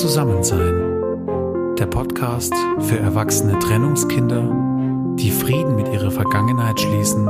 Zusammensein. Der Podcast für erwachsene Trennungskinder, die Frieden mit ihrer Vergangenheit schließen,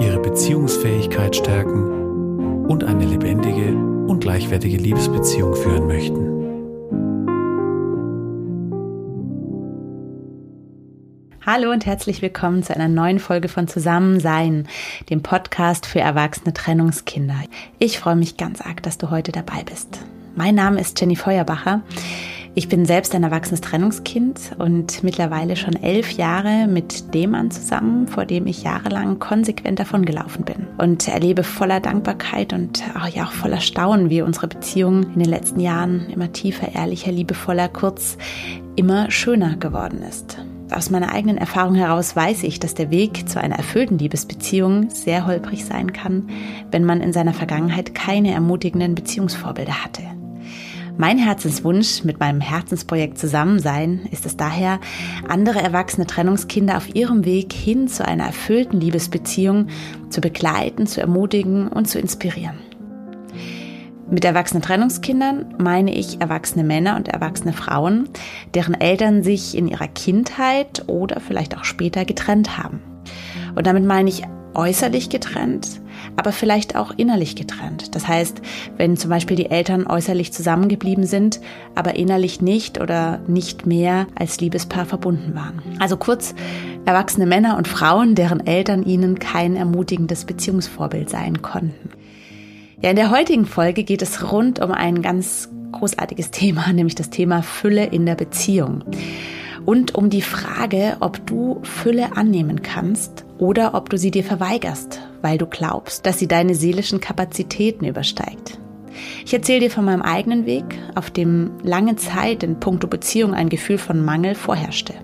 ihre Beziehungsfähigkeit stärken und eine lebendige und gleichwertige Liebesbeziehung führen möchten. Hallo und herzlich willkommen zu einer neuen Folge von Zusammensein, dem Podcast für erwachsene Trennungskinder. Ich freue mich ganz arg, dass du heute dabei bist. Mein Name ist Jenny Feuerbacher. Ich bin selbst ein erwachsenes Trennungskind und mittlerweile schon elf Jahre mit dem Mann zusammen, vor dem ich jahrelang konsequent davongelaufen bin. Und erlebe voller Dankbarkeit und auch, ja, auch voller Staunen, wie unsere Beziehung in den letzten Jahren immer tiefer, ehrlicher, liebevoller, kurz immer schöner geworden ist. Aus meiner eigenen Erfahrung heraus weiß ich, dass der Weg zu einer erfüllten Liebesbeziehung sehr holprig sein kann, wenn man in seiner Vergangenheit keine ermutigenden Beziehungsvorbilder hatte. Mein Herzenswunsch mit meinem Herzensprojekt Zusammensein ist es daher, andere erwachsene Trennungskinder auf ihrem Weg hin zu einer erfüllten Liebesbeziehung zu begleiten, zu ermutigen und zu inspirieren. Mit erwachsenen Trennungskindern meine ich erwachsene Männer und erwachsene Frauen, deren Eltern sich in ihrer Kindheit oder vielleicht auch später getrennt haben. Und damit meine ich äußerlich getrennt, aber vielleicht auch innerlich getrennt. Das heißt, wenn zum Beispiel die Eltern äußerlich zusammengeblieben sind, aber innerlich nicht oder nicht mehr als Liebespaar verbunden waren. Also kurz, erwachsene Männer und Frauen, deren Eltern ihnen kein ermutigendes Beziehungsvorbild sein konnten. Ja, in der heutigen Folge geht es rund um ein ganz großartiges Thema, nämlich das Thema Fülle in der Beziehung. Und um die Frage, ob du Fülle annehmen kannst oder ob du sie dir verweigerst, weil du glaubst, dass sie deine seelischen Kapazitäten übersteigt. Ich erzähle dir von meinem eigenen Weg, auf dem lange Zeit in puncto Beziehung ein Gefühl von Mangel vorherrschte.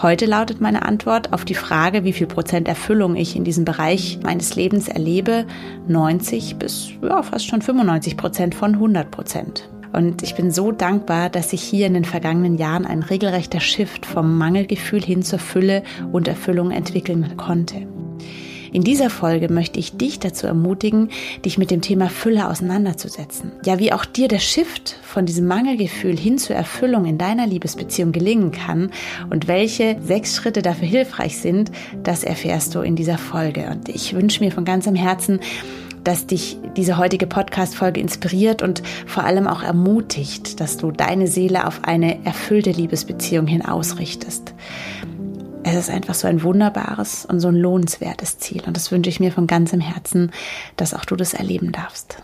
Heute lautet meine Antwort auf die Frage, wie viel Prozent Erfüllung ich in diesem Bereich meines Lebens erlebe, 90 bis ja, fast schon 95 Prozent von 100 Prozent. Und ich bin so dankbar, dass sich hier in den vergangenen Jahren ein regelrechter Shift vom Mangelgefühl hin zur Fülle und Erfüllung entwickeln konnte. In dieser Folge möchte ich dich dazu ermutigen, dich mit dem Thema Fülle auseinanderzusetzen. Ja, wie auch dir der Shift von diesem Mangelgefühl hin zur Erfüllung in deiner Liebesbeziehung gelingen kann und welche sechs Schritte dafür hilfreich sind, das erfährst du in dieser Folge. Und ich wünsche mir von ganzem Herzen, dass dich diese heutige Podcast-Folge inspiriert und vor allem auch ermutigt, dass du deine Seele auf eine erfüllte Liebesbeziehung hin ausrichtest. Es ist einfach so ein wunderbares und so ein lohnenswertes Ziel. Und das wünsche ich mir von ganzem Herzen, dass auch du das erleben darfst.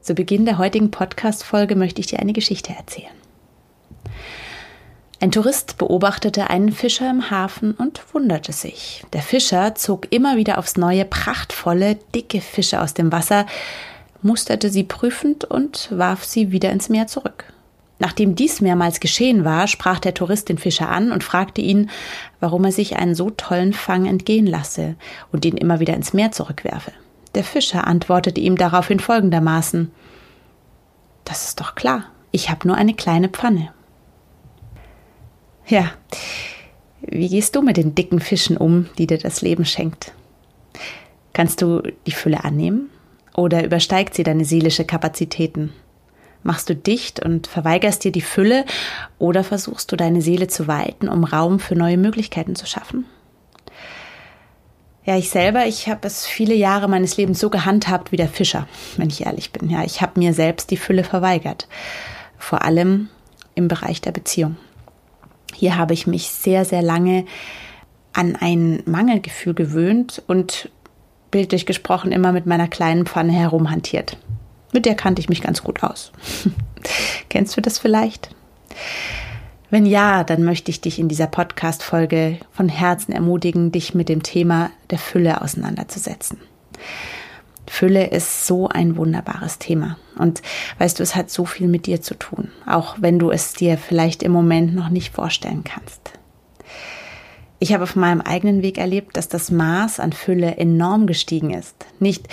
Zu Beginn der heutigen Podcast-Folge möchte ich dir eine Geschichte erzählen. Ein Tourist beobachtete einen Fischer im Hafen und wunderte sich. Der Fischer zog immer wieder aufs neue prachtvolle, dicke Fische aus dem Wasser, musterte sie prüfend und warf sie wieder ins Meer zurück. Nachdem dies mehrmals geschehen war, sprach der Tourist den Fischer an und fragte ihn, warum er sich einen so tollen Fang entgehen lasse und ihn immer wieder ins Meer zurückwerfe. Der Fischer antwortete ihm daraufhin folgendermaßen Das ist doch klar, ich habe nur eine kleine Pfanne. Ja, wie gehst du mit den dicken Fischen um, die dir das Leben schenkt? Kannst du die Fülle annehmen oder übersteigt sie deine seelische Kapazitäten? Machst du dicht und verweigerst dir die Fülle oder versuchst du deine Seele zu weiten, um Raum für neue Möglichkeiten zu schaffen? Ja, ich selber, ich habe es viele Jahre meines Lebens so gehandhabt wie der Fischer, wenn ich ehrlich bin. Ja, ich habe mir selbst die Fülle verweigert. Vor allem im Bereich der Beziehung. Hier habe ich mich sehr, sehr lange an ein Mangelgefühl gewöhnt und bildlich gesprochen immer mit meiner kleinen Pfanne herumhantiert. Mit der kannte ich mich ganz gut aus. Kennst du das vielleicht? Wenn ja, dann möchte ich dich in dieser Podcast-Folge von Herzen ermutigen, dich mit dem Thema der Fülle auseinanderzusetzen. Fülle ist so ein wunderbares Thema. Und weißt du, es hat so viel mit dir zu tun, auch wenn du es dir vielleicht im Moment noch nicht vorstellen kannst. Ich habe auf meinem eigenen Weg erlebt, dass das Maß an Fülle enorm gestiegen ist. Nicht,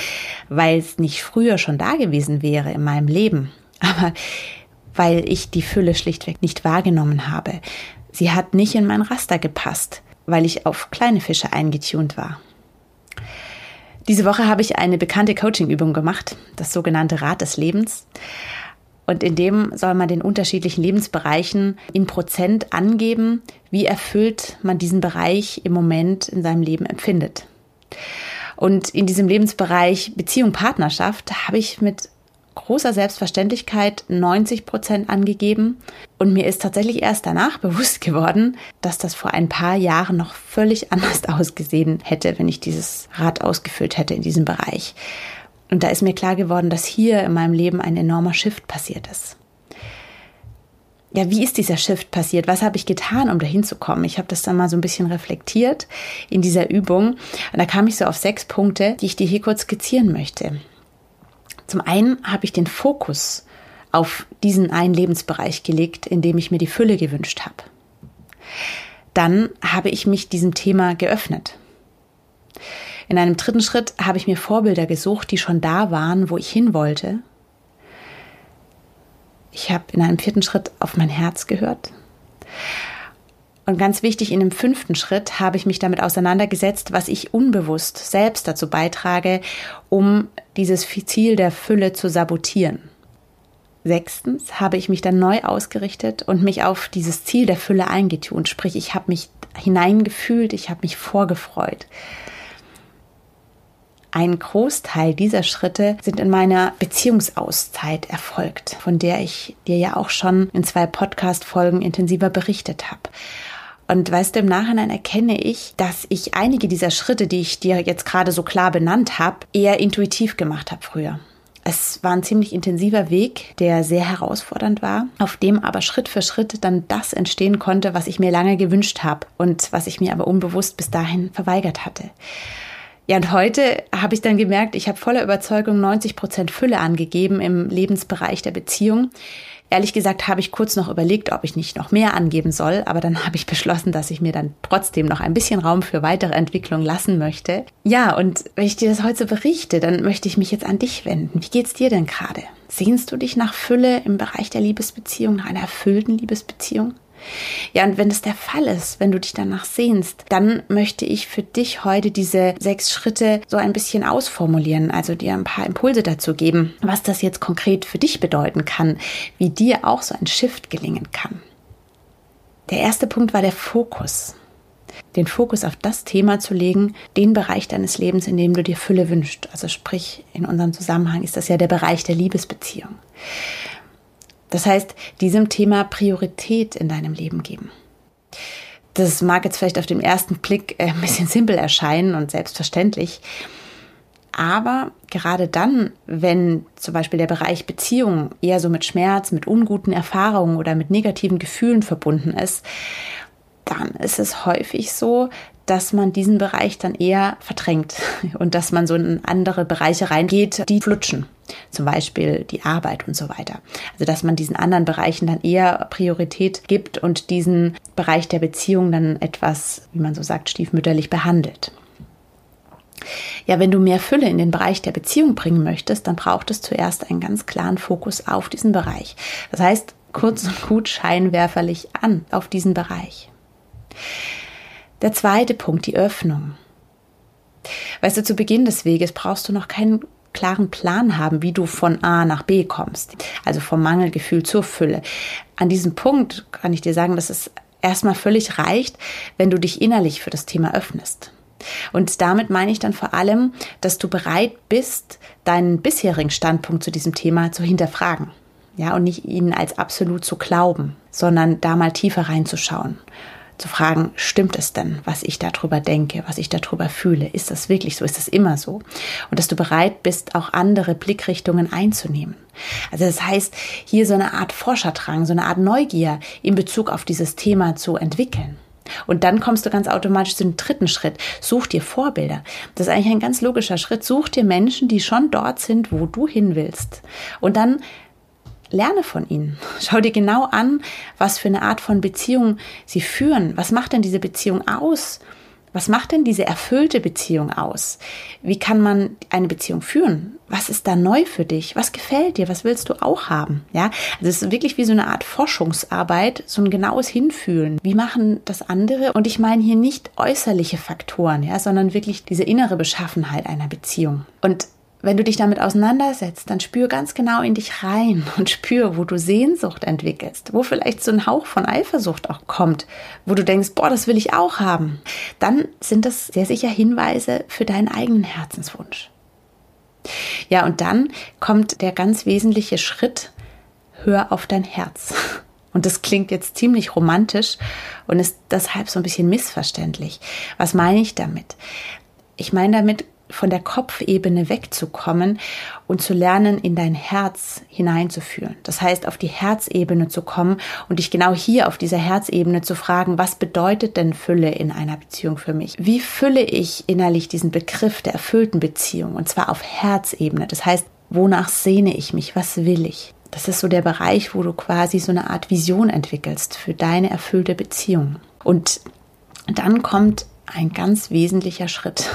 weil es nicht früher schon da gewesen wäre in meinem Leben, aber weil ich die Fülle schlichtweg nicht wahrgenommen habe, sie hat nicht in mein Raster gepasst, weil ich auf kleine Fische eingetunt war. Diese Woche habe ich eine bekannte Coaching-Übung gemacht, das sogenannte Rad des Lebens. Und in dem soll man den unterschiedlichen Lebensbereichen in Prozent angeben, wie erfüllt man diesen Bereich im Moment in seinem Leben empfindet. Und in diesem Lebensbereich Beziehung, Partnerschaft habe ich mit großer Selbstverständlichkeit 90 Prozent angegeben. Und mir ist tatsächlich erst danach bewusst geworden, dass das vor ein paar Jahren noch völlig anders ausgesehen hätte, wenn ich dieses Rad ausgefüllt hätte in diesem Bereich. Und da ist mir klar geworden, dass hier in meinem Leben ein enormer Shift passiert ist. Ja, wie ist dieser Shift passiert? Was habe ich getan, um dahin zu kommen? Ich habe das dann mal so ein bisschen reflektiert in dieser Übung. Und da kam ich so auf sechs Punkte, die ich dir hier kurz skizzieren möchte. Zum einen habe ich den Fokus auf diesen einen Lebensbereich gelegt, in dem ich mir die Fülle gewünscht habe. Dann habe ich mich diesem Thema geöffnet. In einem dritten Schritt habe ich mir Vorbilder gesucht, die schon da waren, wo ich hin wollte. Ich habe in einem vierten Schritt auf mein Herz gehört. Und ganz wichtig, in dem fünften Schritt habe ich mich damit auseinandergesetzt, was ich unbewusst selbst dazu beitrage, um dieses Ziel der Fülle zu sabotieren. Sechstens habe ich mich dann neu ausgerichtet und mich auf dieses Ziel der Fülle eingetunt. Sprich, ich habe mich hineingefühlt, ich habe mich vorgefreut. Ein Großteil dieser Schritte sind in meiner Beziehungsauszeit erfolgt, von der ich dir ja auch schon in zwei Podcast-Folgen intensiver berichtet habe. Und weißt du, im Nachhinein erkenne ich, dass ich einige dieser Schritte, die ich dir jetzt gerade so klar benannt habe, eher intuitiv gemacht habe früher. Es war ein ziemlich intensiver Weg, der sehr herausfordernd war, auf dem aber Schritt für Schritt dann das entstehen konnte, was ich mir lange gewünscht habe und was ich mir aber unbewusst bis dahin verweigert hatte. Ja, und heute habe ich dann gemerkt, ich habe voller Überzeugung 90 Prozent Fülle angegeben im Lebensbereich der Beziehung. Ehrlich gesagt habe ich kurz noch überlegt, ob ich nicht noch mehr angeben soll, aber dann habe ich beschlossen, dass ich mir dann trotzdem noch ein bisschen Raum für weitere Entwicklung lassen möchte. Ja, und wenn ich dir das heute so berichte, dann möchte ich mich jetzt an dich wenden. Wie geht's dir denn gerade? Sehnst du dich nach Fülle im Bereich der Liebesbeziehung, nach einer erfüllten Liebesbeziehung? Ja, und wenn das der Fall ist, wenn du dich danach sehnst, dann möchte ich für dich heute diese sechs Schritte so ein bisschen ausformulieren, also dir ein paar Impulse dazu geben, was das jetzt konkret für dich bedeuten kann, wie dir auch so ein Shift gelingen kann. Der erste Punkt war der Fokus. Den Fokus auf das Thema zu legen, den Bereich deines Lebens, in dem du dir Fülle wünschst. Also sprich, in unserem Zusammenhang ist das ja der Bereich der Liebesbeziehung. Das heißt, diesem Thema Priorität in deinem Leben geben. Das mag jetzt vielleicht auf den ersten Blick äh, ein bisschen simpel erscheinen und selbstverständlich. Aber gerade dann, wenn zum Beispiel der Bereich Beziehung eher so mit Schmerz, mit unguten Erfahrungen oder mit negativen Gefühlen verbunden ist, dann ist es häufig so, dass man diesen Bereich dann eher verdrängt und dass man so in andere Bereiche reingeht, die flutschen. Zum Beispiel die Arbeit und so weiter. Also dass man diesen anderen Bereichen dann eher Priorität gibt und diesen Bereich der Beziehung dann etwas, wie man so sagt, stiefmütterlich behandelt. Ja, wenn du mehr Fülle in den Bereich der Beziehung bringen möchtest, dann braucht es zuerst einen ganz klaren Fokus auf diesen Bereich. Das heißt, kurz und gut scheinwerferlich an auf diesen Bereich. Der zweite Punkt, die Öffnung. Weißt du, zu Beginn des Weges brauchst du noch keinen klaren Plan haben, wie du von A nach B kommst. Also vom Mangelgefühl zur Fülle. An diesem Punkt kann ich dir sagen, dass es erstmal völlig reicht, wenn du dich innerlich für das Thema öffnest. Und damit meine ich dann vor allem, dass du bereit bist, deinen bisherigen Standpunkt zu diesem Thema zu hinterfragen. Ja, und nicht ihn als absolut zu glauben, sondern da mal tiefer reinzuschauen zu fragen, stimmt es denn, was ich darüber denke, was ich darüber fühle? Ist das wirklich so? Ist das immer so? Und dass du bereit bist, auch andere Blickrichtungen einzunehmen. Also das heißt, hier so eine Art Forscherdrang, so eine Art Neugier in Bezug auf dieses Thema zu entwickeln. Und dann kommst du ganz automatisch zu dem dritten Schritt. Such dir Vorbilder. Das ist eigentlich ein ganz logischer Schritt. Such dir Menschen, die schon dort sind, wo du hin willst. Und dann Lerne von ihnen. Schau dir genau an, was für eine Art von Beziehung sie führen. Was macht denn diese Beziehung aus? Was macht denn diese erfüllte Beziehung aus? Wie kann man eine Beziehung führen? Was ist da neu für dich? Was gefällt dir? Was willst du auch haben? Ja, also es ist wirklich wie so eine Art Forschungsarbeit, so ein genaues Hinfühlen. Wie machen das andere? Und ich meine hier nicht äußerliche Faktoren, ja, sondern wirklich diese innere Beschaffenheit einer Beziehung. Und wenn du dich damit auseinandersetzt, dann spür ganz genau in dich rein und spür, wo du Sehnsucht entwickelst, wo vielleicht so ein Hauch von Eifersucht auch kommt, wo du denkst, boah, das will ich auch haben. Dann sind das sehr sicher Hinweise für deinen eigenen Herzenswunsch. Ja, und dann kommt der ganz wesentliche Schritt, hör auf dein Herz. Und das klingt jetzt ziemlich romantisch und ist deshalb so ein bisschen missverständlich. Was meine ich damit? Ich meine damit, von der Kopfebene wegzukommen und zu lernen, in dein Herz hineinzuführen. Das heißt, auf die Herzebene zu kommen und dich genau hier auf dieser Herzebene zu fragen, was bedeutet denn Fülle in einer Beziehung für mich? Wie fülle ich innerlich diesen Begriff der erfüllten Beziehung? Und zwar auf Herzebene. Das heißt, wonach sehne ich mich? Was will ich? Das ist so der Bereich, wo du quasi so eine Art Vision entwickelst für deine erfüllte Beziehung. Und dann kommt ein ganz wesentlicher Schritt.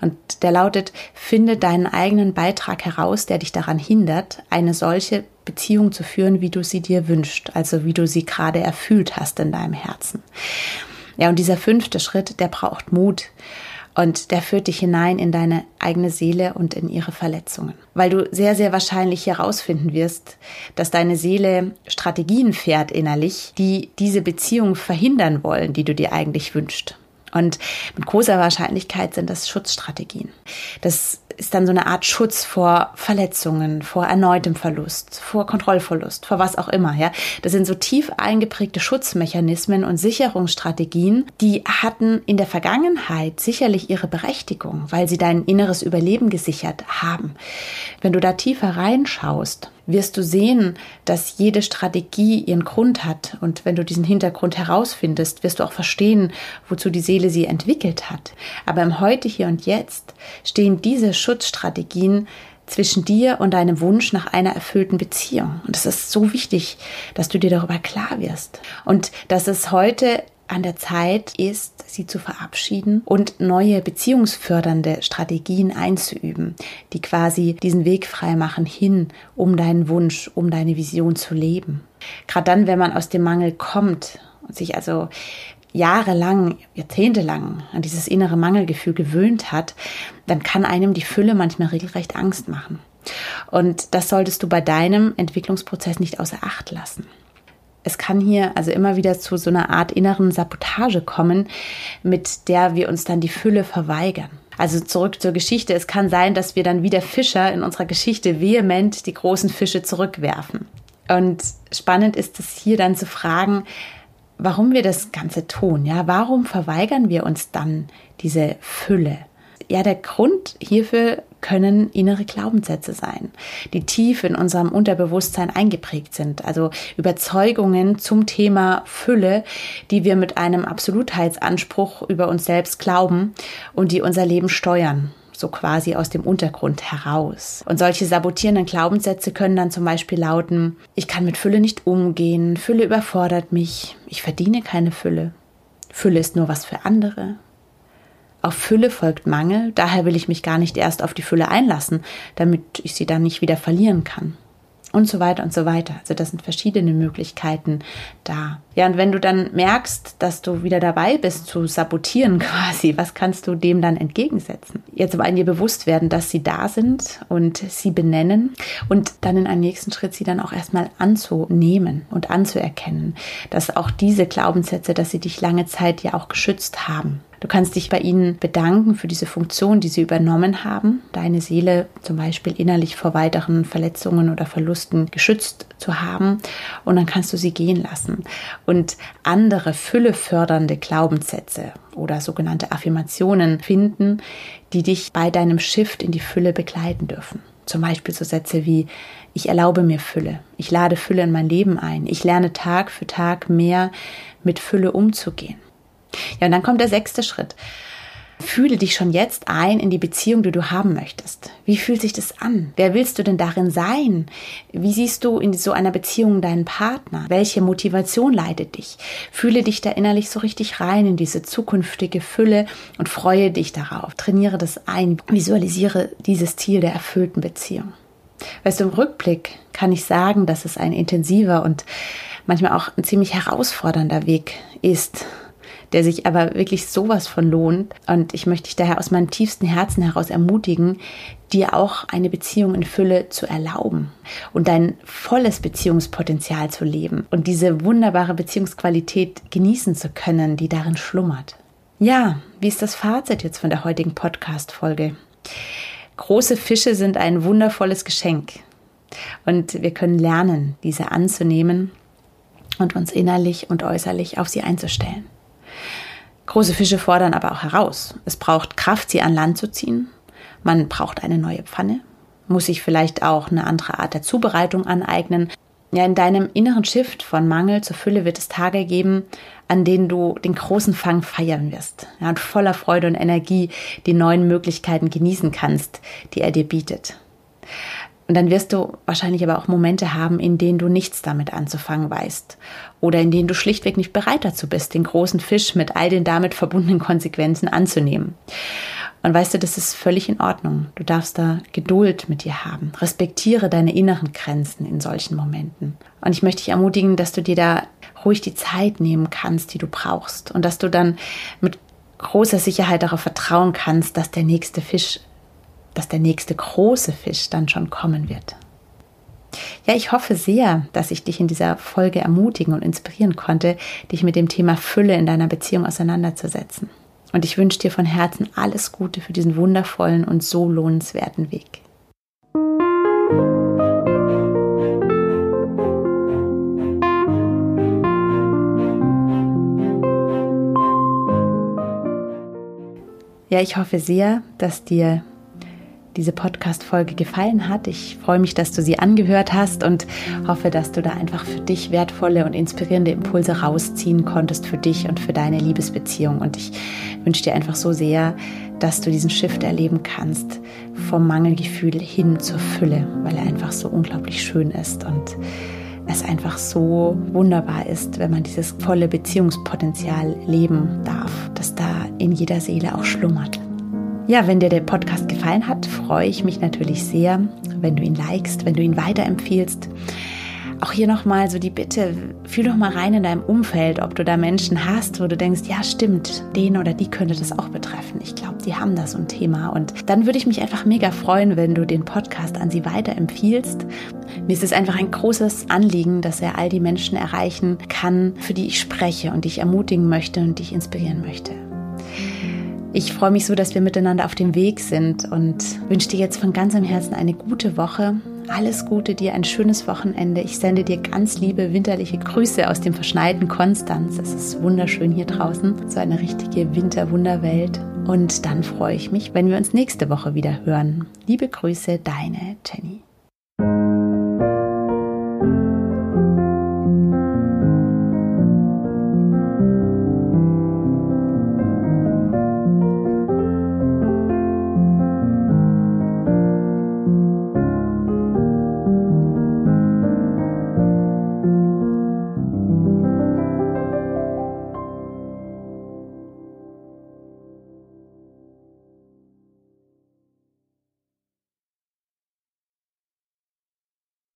Und der lautet, finde deinen eigenen Beitrag heraus, der dich daran hindert, eine solche Beziehung zu führen, wie du sie dir wünschst, also wie du sie gerade erfüllt hast in deinem Herzen. Ja, und dieser fünfte Schritt, der braucht Mut. Und der führt dich hinein in deine eigene Seele und in ihre Verletzungen. Weil du sehr, sehr wahrscheinlich herausfinden wirst, dass deine Seele Strategien fährt innerlich, die diese Beziehung verhindern wollen, die du dir eigentlich wünschst. Und mit großer Wahrscheinlichkeit sind das Schutzstrategien. Das ist dann so eine Art Schutz vor Verletzungen, vor erneutem Verlust, vor Kontrollverlust, vor was auch immer, ja. Das sind so tief eingeprägte Schutzmechanismen und Sicherungsstrategien, die hatten in der Vergangenheit sicherlich ihre Berechtigung, weil sie dein inneres Überleben gesichert haben. Wenn du da tiefer reinschaust, wirst du sehen, dass jede Strategie ihren Grund hat. Und wenn du diesen Hintergrund herausfindest, wirst du auch verstehen, wozu die Seele sie entwickelt hat. Aber im Heute, hier und jetzt stehen diese Schutzstrategien zwischen dir und deinem Wunsch nach einer erfüllten Beziehung. Und es ist so wichtig, dass du dir darüber klar wirst. Und dass es heute an der Zeit ist, sie zu verabschieden und neue beziehungsfördernde Strategien einzuüben, die quasi diesen Weg frei machen hin, um deinen Wunsch, um deine Vision zu leben. Gerade dann, wenn man aus dem Mangel kommt und sich also jahrelang, jahrzehntelang an dieses innere Mangelgefühl gewöhnt hat, dann kann einem die Fülle manchmal regelrecht Angst machen. Und das solltest du bei deinem Entwicklungsprozess nicht außer Acht lassen. Es kann hier also immer wieder zu so einer Art inneren Sabotage kommen, mit der wir uns dann die Fülle verweigern. Also zurück zur Geschichte. Es kann sein, dass wir dann wie der Fischer in unserer Geschichte vehement die großen Fische zurückwerfen. Und spannend ist es hier dann zu fragen, warum wir das Ganze tun. Ja, warum verweigern wir uns dann diese Fülle? Ja, der Grund hierfür können innere Glaubenssätze sein, die tief in unserem Unterbewusstsein eingeprägt sind. Also Überzeugungen zum Thema Fülle, die wir mit einem Absolutheitsanspruch über uns selbst glauben und die unser Leben steuern so quasi aus dem Untergrund heraus. Und solche sabotierenden Glaubenssätze können dann zum Beispiel lauten, ich kann mit Fülle nicht umgehen, Fülle überfordert mich, ich verdiene keine Fülle, Fülle ist nur was für andere, auf Fülle folgt Mangel, daher will ich mich gar nicht erst auf die Fülle einlassen, damit ich sie dann nicht wieder verlieren kann. Und so weiter und so weiter. Also das sind verschiedene Möglichkeiten da. Ja, und wenn du dann merkst, dass du wieder dabei bist zu sabotieren quasi, was kannst du dem dann entgegensetzen? Jetzt einen dir bewusst werden, dass sie da sind und sie benennen und dann in einem nächsten Schritt sie dann auch erstmal anzunehmen und anzuerkennen, dass auch diese Glaubenssätze, dass sie dich lange Zeit ja auch geschützt haben. Du kannst dich bei ihnen bedanken für diese Funktion, die sie übernommen haben, deine Seele zum Beispiel innerlich vor weiteren Verletzungen oder Verlusten geschützt zu haben. Und dann kannst du sie gehen lassen. Und andere füllefördernde Glaubenssätze oder sogenannte Affirmationen finden, die dich bei deinem Shift in die Fülle begleiten dürfen. Zum Beispiel so Sätze wie, ich erlaube mir Fülle, ich lade Fülle in mein Leben ein, ich lerne Tag für Tag mehr mit Fülle umzugehen. Ja, und dann kommt der sechste Schritt. Fühle dich schon jetzt ein in die Beziehung, die du haben möchtest. Wie fühlt sich das an? Wer willst du denn darin sein? Wie siehst du in so einer Beziehung deinen Partner? Welche Motivation leitet dich? Fühle dich da innerlich so richtig rein in diese zukünftige Fülle und freue dich darauf. Trainiere das ein. Visualisiere dieses Ziel der erfüllten Beziehung. Weißt du, im Rückblick kann ich sagen, dass es ein intensiver und manchmal auch ein ziemlich herausfordernder Weg ist, der sich aber wirklich sowas von lohnt. Und ich möchte dich daher aus meinem tiefsten Herzen heraus ermutigen, dir auch eine Beziehung in Fülle zu erlauben und dein volles Beziehungspotenzial zu leben und diese wunderbare Beziehungsqualität genießen zu können, die darin schlummert. Ja, wie ist das Fazit jetzt von der heutigen Podcast-Folge? Große Fische sind ein wundervolles Geschenk und wir können lernen, diese anzunehmen und uns innerlich und äußerlich auf sie einzustellen. Große Fische fordern aber auch heraus. Es braucht Kraft, sie an Land zu ziehen. Man braucht eine neue Pfanne, muss sich vielleicht auch eine andere Art der Zubereitung aneignen. Ja, in deinem inneren Shift von Mangel zur Fülle wird es Tage geben, an denen du den großen Fang feiern wirst. Ja, und voller Freude und Energie die neuen Möglichkeiten genießen kannst, die er dir bietet. Und dann wirst du wahrscheinlich aber auch Momente haben, in denen du nichts damit anzufangen weißt. Oder in denen du schlichtweg nicht bereit dazu bist, den großen Fisch mit all den damit verbundenen Konsequenzen anzunehmen. Und weißt du, das ist völlig in Ordnung. Du darfst da Geduld mit dir haben. Respektiere deine inneren Grenzen in solchen Momenten. Und ich möchte dich ermutigen, dass du dir da ruhig die Zeit nehmen kannst, die du brauchst. Und dass du dann mit großer Sicherheit darauf vertrauen kannst, dass der nächste Fisch dass der nächste große Fisch dann schon kommen wird. Ja, ich hoffe sehr, dass ich dich in dieser Folge ermutigen und inspirieren konnte, dich mit dem Thema Fülle in deiner Beziehung auseinanderzusetzen. Und ich wünsche dir von Herzen alles Gute für diesen wundervollen und so lohnenswerten Weg. Ja, ich hoffe sehr, dass dir diese Podcast-Folge gefallen hat. Ich freue mich, dass du sie angehört hast und hoffe, dass du da einfach für dich wertvolle und inspirierende Impulse rausziehen konntest für dich und für deine Liebesbeziehung. Und ich wünsche dir einfach so sehr, dass du diesen Shift erleben kannst vom Mangelgefühl hin zur Fülle, weil er einfach so unglaublich schön ist und es einfach so wunderbar ist, wenn man dieses volle Beziehungspotenzial leben darf, das da in jeder Seele auch schlummert. Ja, wenn dir der Podcast gefallen hat, freue ich mich natürlich sehr, wenn du ihn likest, wenn du ihn weiterempfiehlst. Auch hier nochmal so die Bitte, fühl doch mal rein in deinem Umfeld, ob du da Menschen hast, wo du denkst, ja stimmt, den oder die könnte das auch betreffen. Ich glaube, die haben da so ein Thema. Und dann würde ich mich einfach mega freuen, wenn du den Podcast an sie weiterempfiehlst. Mir ist es einfach ein großes Anliegen, dass er all die Menschen erreichen kann, für die ich spreche und die ich ermutigen möchte und die ich inspirieren möchte. Ich freue mich so, dass wir miteinander auf dem Weg sind und wünsche dir jetzt von ganzem Herzen eine gute Woche. Alles Gute dir, ein schönes Wochenende. Ich sende dir ganz liebe winterliche Grüße aus dem verschneiten Konstanz. Es ist wunderschön hier draußen, so eine richtige Winterwunderwelt. Und dann freue ich mich, wenn wir uns nächste Woche wieder hören. Liebe Grüße, deine Jenny.